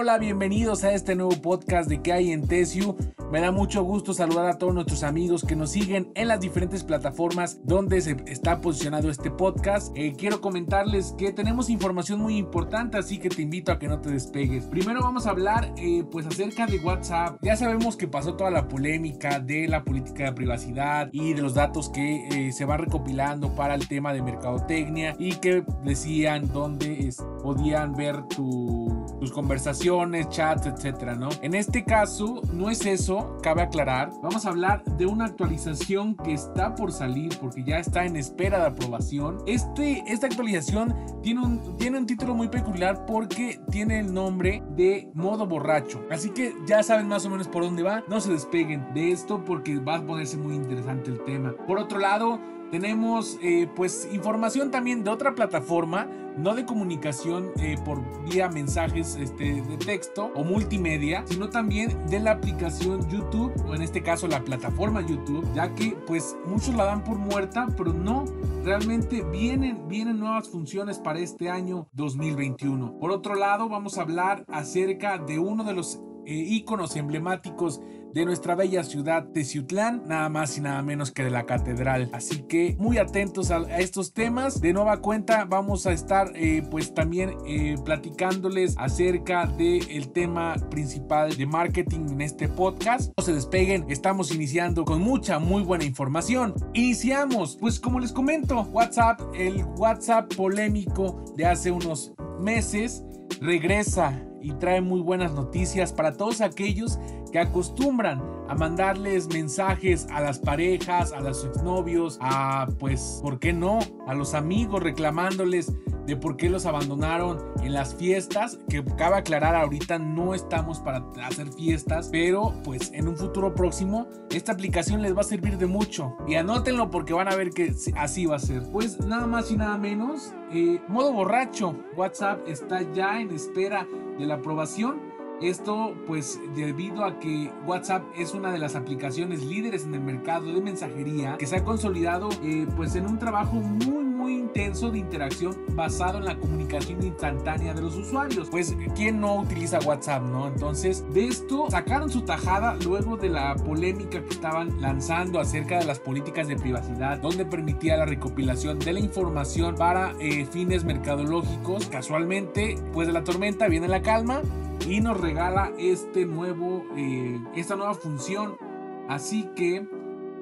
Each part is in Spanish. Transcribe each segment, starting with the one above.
Hola, bienvenidos a este nuevo podcast de que hay en Tesiu. Me da mucho gusto saludar a todos nuestros amigos que nos siguen en las diferentes plataformas donde se está posicionado este podcast. Eh, quiero comentarles que tenemos información muy importante, así que te invito a que no te despegues. Primero vamos a hablar eh, pues acerca de WhatsApp. Ya sabemos que pasó toda la polémica de la política de privacidad y de los datos que eh, se van recopilando para el tema de mercadotecnia y que decían dónde podían ver tus conversaciones, chats, etcétera, ¿no? En este caso no es eso cabe aclarar, vamos a hablar de una actualización que está por salir porque ya está en espera de aprobación. Este, esta actualización tiene un, tiene un título muy peculiar porque tiene el nombre de modo borracho. Así que ya saben más o menos por dónde va. No se despeguen de esto porque va a ponerse muy interesante el tema. Por otro lado, tenemos eh, pues información también de otra plataforma, no de comunicación eh, por vía mensajes este, de texto o multimedia, sino también de la aplicación YouTube, o en este caso la plataforma YouTube, ya que pues muchos la dan por muerta, pero no, realmente vienen, vienen nuevas funciones para este año 2021. Por otro lado, vamos a hablar acerca de uno de los eh, íconos emblemáticos de nuestra bella ciudad Teciutlán, nada más y nada menos que de la catedral. Así que muy atentos a, estos temas. De nueva cuenta vamos a estar eh, pues también eh, platicándoles acerca del tema principal de marketing en este podcast. No se despeguen, estamos iniciando con mucha muy buena información. Iniciamos, pues como les comento, WhatsApp, el WhatsApp polémico de hace unos meses regresa y trae muy buenas noticias para todos aquellos que acostumbran a mandarles mensajes a las parejas, a los exnovios, a pues, ¿por qué no? A los amigos reclamándoles de por qué los abandonaron en las fiestas, que cabe aclarar ahorita no estamos para hacer fiestas, pero pues en un futuro próximo esta aplicación les va a servir de mucho y anótenlo porque van a ver que así va a ser. Pues nada más y nada menos, eh, modo borracho, WhatsApp está ya en espera de la aprobación. Esto pues debido a que WhatsApp es una de las aplicaciones líderes en el mercado de mensajería que se ha consolidado eh, pues en un trabajo muy intenso de interacción basado en la comunicación instantánea de los usuarios. Pues quién no utiliza WhatsApp, ¿no? Entonces de esto sacaron su tajada luego de la polémica que estaban lanzando acerca de las políticas de privacidad donde permitía la recopilación de la información para eh, fines mercadológicos. Casualmente pues de la tormenta viene la calma y nos regala este nuevo, eh, esta nueva función. Así que,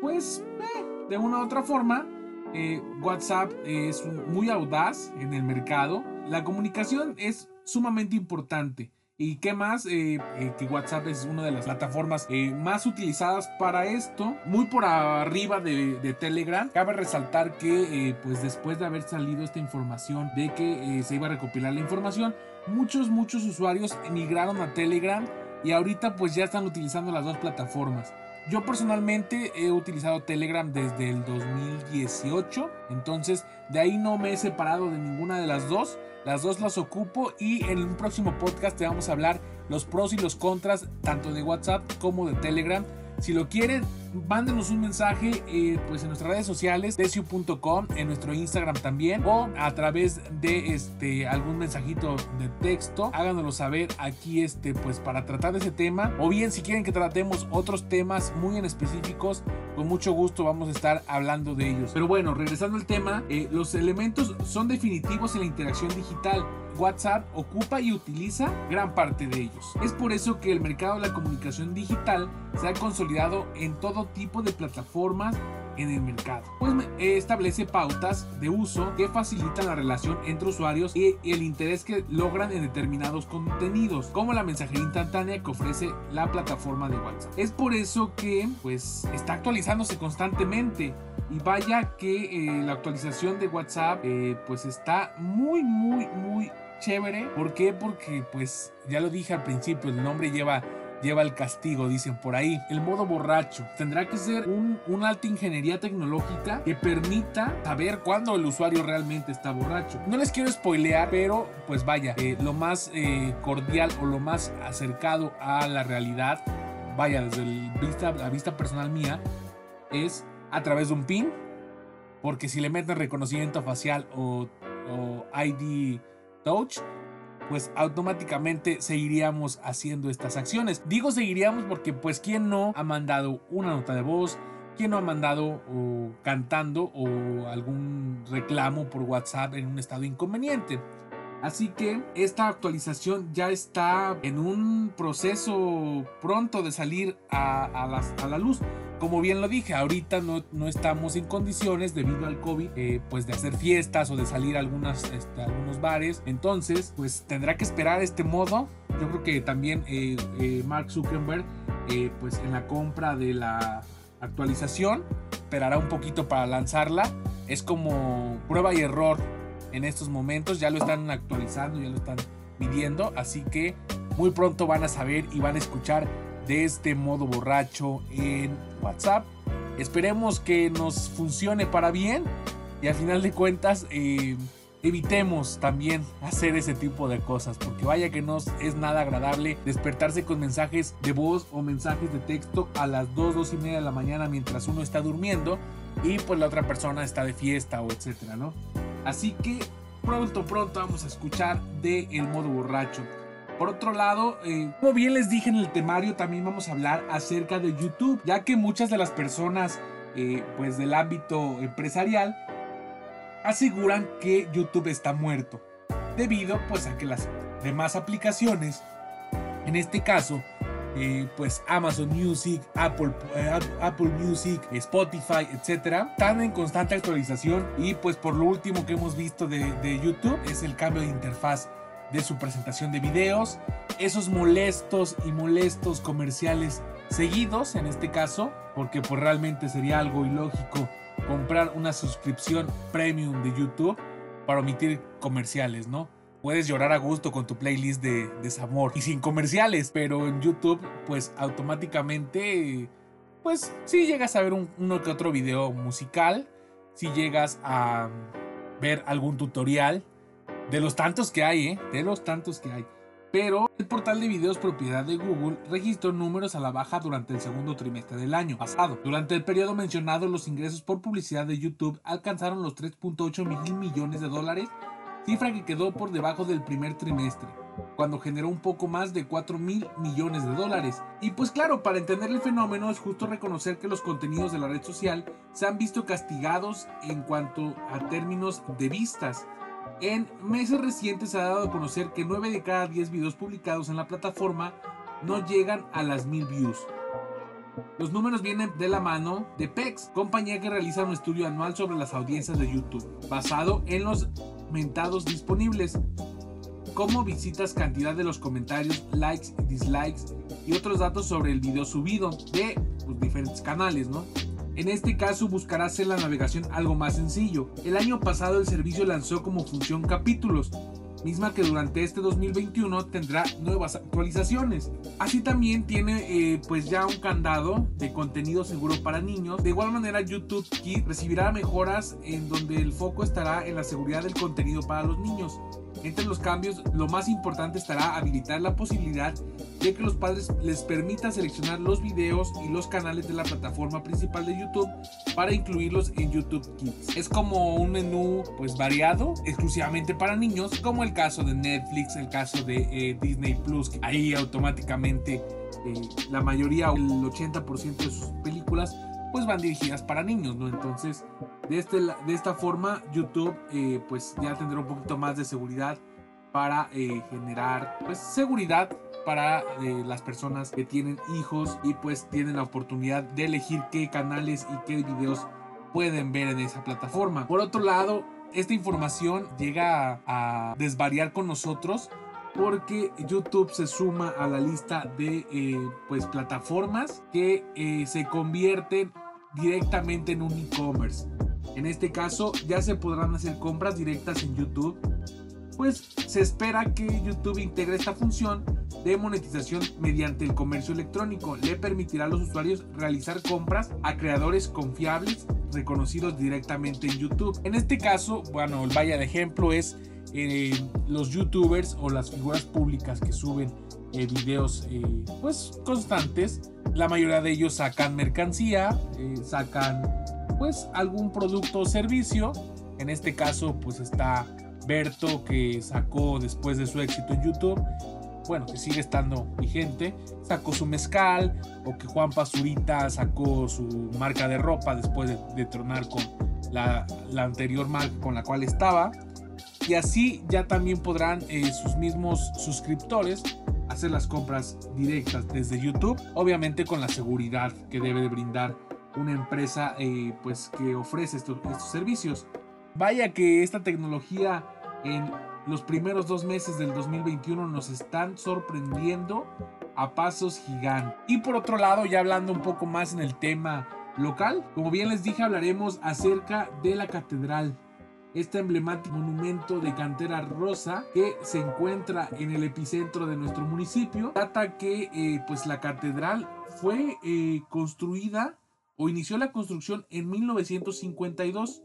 pues, eh, de una u otra forma, eh, WhatsApp es muy audaz en el mercado. La comunicación es sumamente importante. ¿Y qué más? que WhatsApp es una de las plataformas más utilizadas para esto, muy por arriba de, de Telegram. Cabe resaltar que pues después de haber salido esta información de que se iba a recopilar la información, muchos, muchos usuarios emigraron a Telegram y ahorita pues ya están utilizando las dos plataformas. Yo personalmente he utilizado Telegram desde el 2018, entonces de ahí no me he separado de ninguna de las dos. Las dos las ocupo y en un próximo podcast te vamos a hablar los pros y los contras tanto de WhatsApp como de Telegram si lo quieren, mándenos un mensaje eh, pues en nuestras redes sociales, desio.com, en nuestro Instagram también, o a través de este algún mensajito de texto. Háganoslo saber aquí este pues para tratar ese tema. O bien si quieren que tratemos otros temas muy en específicos, con mucho gusto vamos a estar hablando de ellos. Pero bueno, regresando al tema, eh, los elementos son definitivos en la interacción digital. WhatsApp ocupa y utiliza gran parte de ellos. Es por eso que el mercado de la comunicación digital se ha consolidado en todo tipo de plataformas en el mercado, pues establece pautas de uso que facilitan la relación entre usuarios y el interés que logran en determinados contenidos, como la mensajería instantánea que ofrece la plataforma de WhatsApp. Es por eso que pues está actualizándose constantemente y vaya que eh, la actualización de WhatsApp eh, pues está muy muy muy chévere. ¿Por qué? Porque pues ya lo dije al principio, el nombre lleva lleva el castigo, dicen por ahí. El modo borracho tendrá que ser un, una alta ingeniería tecnológica que permita saber cuándo el usuario realmente está borracho. No les quiero spoilear, pero pues vaya, eh, lo más eh, cordial o lo más acercado a la realidad, vaya, desde la vista personal mía, es a través de un PIN. Porque si le meten reconocimiento facial o, o ID touch, pues automáticamente seguiríamos haciendo estas acciones. Digo seguiríamos porque pues quién no ha mandado una nota de voz, quién no ha mandado o cantando o algún reclamo por WhatsApp en un estado inconveniente. Así que esta actualización ya está en un proceso pronto de salir a, la, luz. Como bien lo dije, ahorita no, no estamos en condiciones debido al COVID, eh, pues de hacer fiestas o de salir a algunas, este, algunos bares. Entonces, pues tendrá que esperar este modo. Yo creo que también eh, eh, Mark Zuckerberg, pues en la compra de la actualización, esperará un poquito para lanzarla. Es como prueba y error en estos momentos. Ya lo están actualizando, ya lo están midiendo. Así que muy pronto van a saber y van a escuchar de este modo borracho en WhatsApp. Esperemos que nos funcione para bien y al final de cuentas eh, evitemos también hacer ese tipo de cosas porque vaya que no es nada agradable despertarse con mensajes de voz o mensajes de texto a las 2, 2 y media de la mañana mientras uno está durmiendo y pues la otra persona está de fiesta o etcétera, ¿no? Así que pronto, pronto vamos a escuchar de el modo borracho. Por otro lado, eh, como bien les dije en el temario, también vamos a hablar acerca de YouTube, ya que muchas de las personas eh, pues del ámbito empresarial aseguran que YouTube está muerto, debido pues a que las demás aplicaciones, en este caso eh, pues Amazon Music, Apple, eh, Apple Music, Spotify, etcétera, están en constante actualización y pues por lo último que hemos visto de, de YouTube es el cambio de interfaz de su presentación de videos, esos molestos y molestos comerciales seguidos en este caso, porque pues realmente sería algo ilógico comprar una suscripción premium de YouTube para omitir comerciales, ¿no? Puedes llorar a gusto con tu playlist de desamor y sin comerciales, pero en YouTube pues automáticamente pues si llegas a ver uno que otro video musical, si llegas a ver algún tutorial de los tantos que hay, ¿eh? de los tantos que hay. Pero el portal de videos propiedad de Google registró números a la baja durante el segundo trimestre del año pasado. Durante el periodo mencionado, los ingresos por publicidad de YouTube alcanzaron los 3.8 mil millones de dólares cifra que quedó por debajo del primer trimestre, cuando generó un poco más de 4 mil millones de dólares. Y pues claro, para entender el fenómeno es justo reconocer que los contenidos de la red social se han visto castigados en cuanto a términos de vistas. En meses recientes se ha dado a conocer que 9 de cada 10 videos publicados en la plataforma no llegan a las mil views. Los números vienen de la mano de PEX, compañía que realiza un estudio anual sobre las audiencias de YouTube, basado en los mentados disponibles, como visitas, cantidad de los comentarios, likes y dislikes y otros datos sobre el video subido de pues, diferentes canales, ¿no? En este caso buscarás en la navegación algo más sencillo. El año pasado el servicio lanzó como función capítulos, misma que durante este 2021 tendrá nuevas actualizaciones. Así también tiene eh, pues ya un candado de contenido seguro para niños. De igual manera YouTube Kids recibirá mejoras en donde el foco estará en la seguridad del contenido para los niños. Entre los cambios, lo más importante estará habilitar la posibilidad de que los padres les permitan seleccionar los videos y los canales de la plataforma principal de YouTube para incluirlos en YouTube Kids. Es como un menú pues variado, exclusivamente para niños, como el caso de Netflix, el caso de eh, Disney Plus, que ahí automáticamente eh, la mayoría, el 80% de sus películas pues van dirigidas para niños, ¿no? Entonces, de, este, de esta forma, YouTube eh, pues ya tendrá un poquito más de seguridad para eh, generar pues seguridad para eh, las personas que tienen hijos y pues tienen la oportunidad de elegir qué canales y qué videos pueden ver en esa plataforma. Por otro lado, esta información llega a, desvariar con nosotros porque YouTube se suma a la lista de pues plataformas que se convierten directamente en un e-commerce. En este caso ya se podrán hacer compras directas en YouTube, pues se espera que YouTube integre esta función de monetización mediante el comercio electrónico. Le permitirá a los usuarios realizar compras a creadores confiables reconocidos directamente en YouTube. En este caso, bueno, el vaya de ejemplo es eh, los youtubers o las figuras públicas que suben eh, videos eh, pues constantes. La mayoría de ellos sacan mercancía, sacan pues algún producto o servicio. En este caso pues está Berto que sacó después de su éxito en YouTube, bueno, que sigue estando vigente, sacó su mezcal, o que Juan Pazurita sacó su marca de ropa después de, tronar con la, anterior marca con la cual estaba. Y así ya también podrán eh, sus mismos suscriptores hacer las compras directas desde YouTube, obviamente con la seguridad que debe de brindar una empresa eh, pues que ofrece estos, servicios. Vaya que esta tecnología en los primeros dos meses del 2021 nos están sorprendiendo a pasos gigantes. Y por otro lado, ya hablando un poco más en el tema local, como bien les dije, hablaremos acerca de la catedral. Este emblemático monumento de cantera rosa que se encuentra en el epicentro de nuestro municipio. Trata que eh, pues la catedral fue eh, construida o inició la construcción en 1952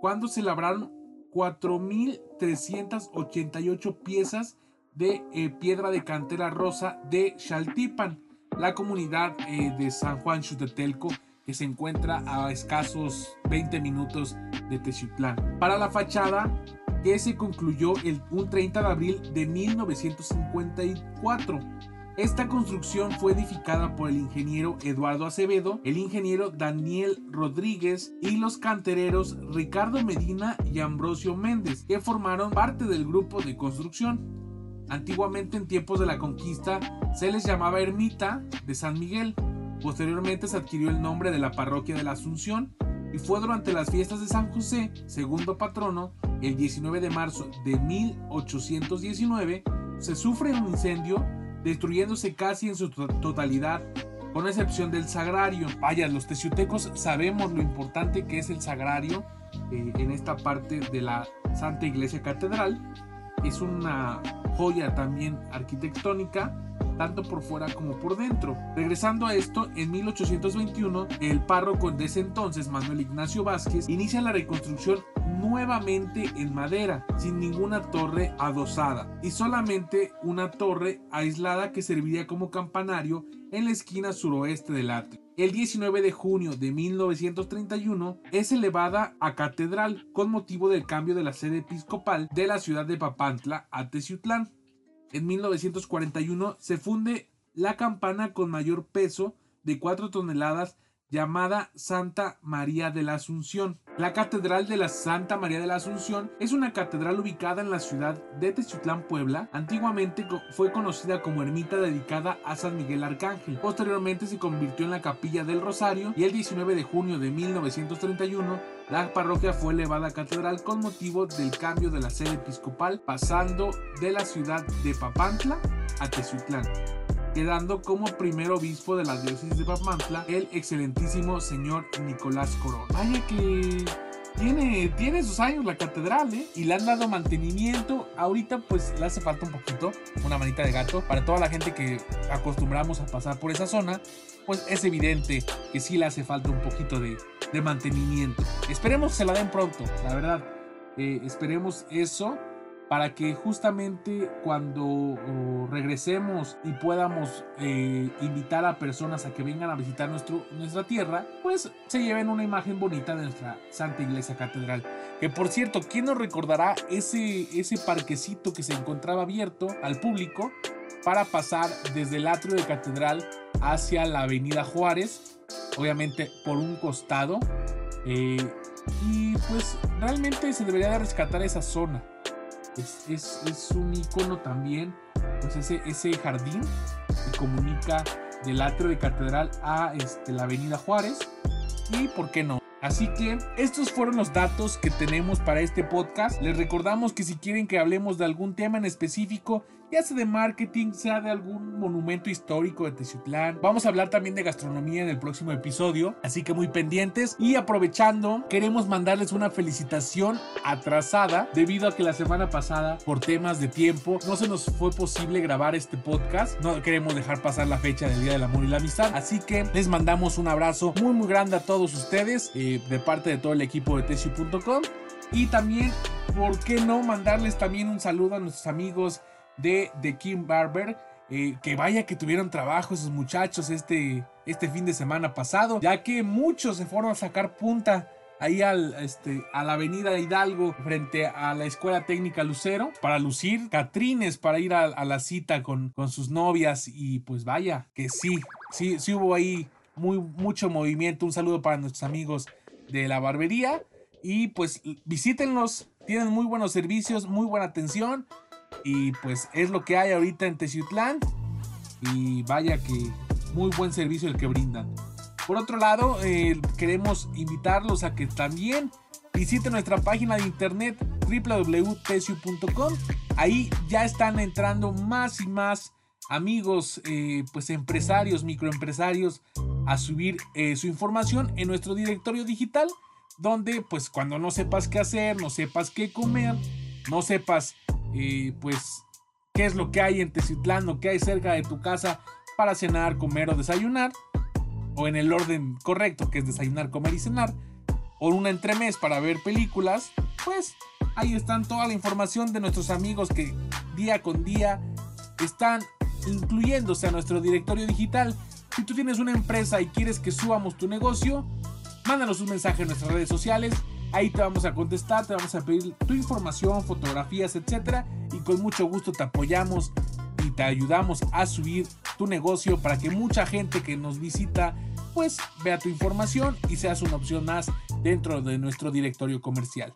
cuando se labraron 4.388 piezas de eh, piedra de cantera rosa de Xaltipan, la comunidad eh, de San Juan Xutetelco que se encuentra a escasos 20 minutos de Techiutlán. Para la fachada, que se concluyó el, un 30 de abril de 1954 esta construcción fue edificada por el ingeniero Eduardo Acevedo, el ingeniero Daniel Rodríguez y los cantereros Ricardo Medina y Ambrosio Méndez, que formaron parte del grupo de construcción. Antiguamente en tiempos de la conquista se les llamaba Ermita de San Miguel. Posteriormente se adquirió el nombre de la parroquia de la Asunción y fue durante las fiestas de San José, segundo patrono, el 19 de marzo de 1819, se sufre un incendio destruyéndose casi en su totalidad, con excepción del sagrario. Vaya, los teciutecos sabemos lo importante que es el sagrario eh, en esta parte de la Santa Iglesia Catedral. Es una joya también arquitectónica tanto por fuera como por dentro. Regresando a esto, en 1821, el párroco de ese entonces, Manuel Ignacio Vázquez, inicia la reconstrucción nuevamente en madera, sin ninguna torre adosada, y solamente una torre aislada que serviría como campanario en la esquina suroeste del atrio. El 19 de junio de 1931 es elevada a catedral con motivo del cambio de la sede episcopal de la ciudad de Papantla a Teciutlán. En 1941 se funde la campana con mayor peso de 4 toneladas llamada Santa María de la Asunción. La Catedral de la Santa María de la Asunción es una catedral ubicada en la ciudad de Techiutlán, Puebla. Antiguamente fue conocida como ermita dedicada a San Miguel Arcángel. Posteriormente se convirtió en la Capilla del Rosario y el 19 de junio de 1931 la parroquia fue elevada a catedral con motivo del cambio de la sede episcopal pasando de la ciudad de Papantla a Techiutlán quedando como primer obispo de la diócesis de Papantla el excelentísimo señor Nicolás Corona. Vaya que tiene, tiene sus años la catedral, ¿eh? Y le han dado mantenimiento. Ahorita pues le hace falta un poquito, una manita de gato. Para toda la gente que acostumbramos a pasar por esa zona, pues es evidente que sí le hace falta un poquito de, mantenimiento. Esperemos que se la den pronto, la verdad. Eh, esperemos eso para que justamente cuando oh, regresemos y podamos eh, invitar a personas a que vengan a visitar nuestro, nuestra tierra, pues se lleven una imagen bonita de nuestra Santa Iglesia Catedral. Que por cierto, ¿quién nos recordará ese, ese parquecito que se encontraba abierto al público para pasar desde el atrio de Catedral hacia la Avenida Juárez? Obviamente por un costado. Eh, y pues realmente se debería de rescatar esa zona es, un icono también, pues ese, ese jardín que comunica del atrio de catedral a este, la avenida Juárez. Y por qué no, Así que estos fueron los datos que tenemos para este podcast. Les recordamos que si quieren que hablemos de algún tema en específico, ya sea de marketing, sea de algún monumento histórico de Teciutlán. Vamos a hablar también de gastronomía en el próximo episodio, así que muy pendientes. Y aprovechando, queremos mandarles una felicitación atrasada debido a que la semana pasada, por temas de tiempo, no se nos fue posible grabar este podcast. No queremos dejar pasar la fecha del Día del Amor y la Amistad, así que les mandamos un abrazo muy muy grande a todos ustedes eh, de parte de todo el equipo de Teciu.com. Y también, ¿por qué no mandarles también un saludo a nuestros amigos de The Kim Barber. Eh, que vaya que tuvieron trabajo esos muchachos este, este fin de semana pasado, ya que muchos se fueron a sacar punta ahí al, este, a la avenida Hidalgo frente a la Escuela Técnica Lucero para lucir Catrines para ir a, la cita con, con, sus novias y pues vaya que sí, sí, sí hubo ahí muy, mucho movimiento. Un saludo para nuestros amigos de la barbería y pues visítenlos, tienen muy buenos servicios, muy buena atención y pues es lo que hay ahorita en Teciutlán y vaya que muy buen servicio el que brindan. Por otro lado, eh, queremos invitarlos a que también visiten nuestra página de internet www.tesio.com. Ahí ya están entrando más y más amigos, eh, pues empresarios, microempresarios, a subir eh, su información en nuestro directorio digital, donde pues cuando no sepas qué hacer, no sepas qué comer, no sepas pues qué es lo que hay en Teciutlán o qué hay cerca de tu casa para cenar, comer o desayunar, o en el orden correcto, que es desayunar, comer y cenar, o una entremés para ver películas, pues ahí están toda la información de nuestros amigos que día con día están incluyéndose a nuestro directorio digital. Si tú tienes una empresa y quieres que subamos tu negocio, mándanos un mensaje en nuestras redes sociales. Ahí te vamos a contestar, te vamos a pedir tu información, fotografías, etcétera, y con mucho gusto te apoyamos y te ayudamos a subir tu negocio para que mucha gente que nos visita pues vea tu información y seas una opción más dentro de nuestro directorio comercial.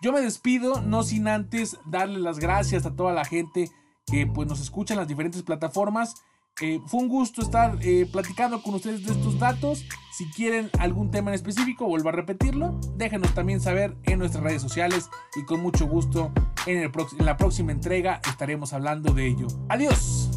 Yo me despido, no sin antes darle las gracias a toda la gente que pues nos escucha en las diferentes plataformas. Eh, fue un gusto estar eh, platicando con ustedes de estos datos. Si quieren algún tema en específico, vuelvo a repetirlo. Déjenos también saber en nuestras redes sociales y con mucho gusto en, la próxima entrega estaremos hablando de ello. Adiós.